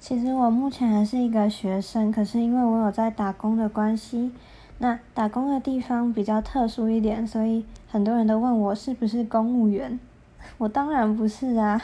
其实我目前还是一个学生可是因为我有在打工的关系那打工的地方比较特殊一点所以很多人都问我是不是公务员。我当然不是啊。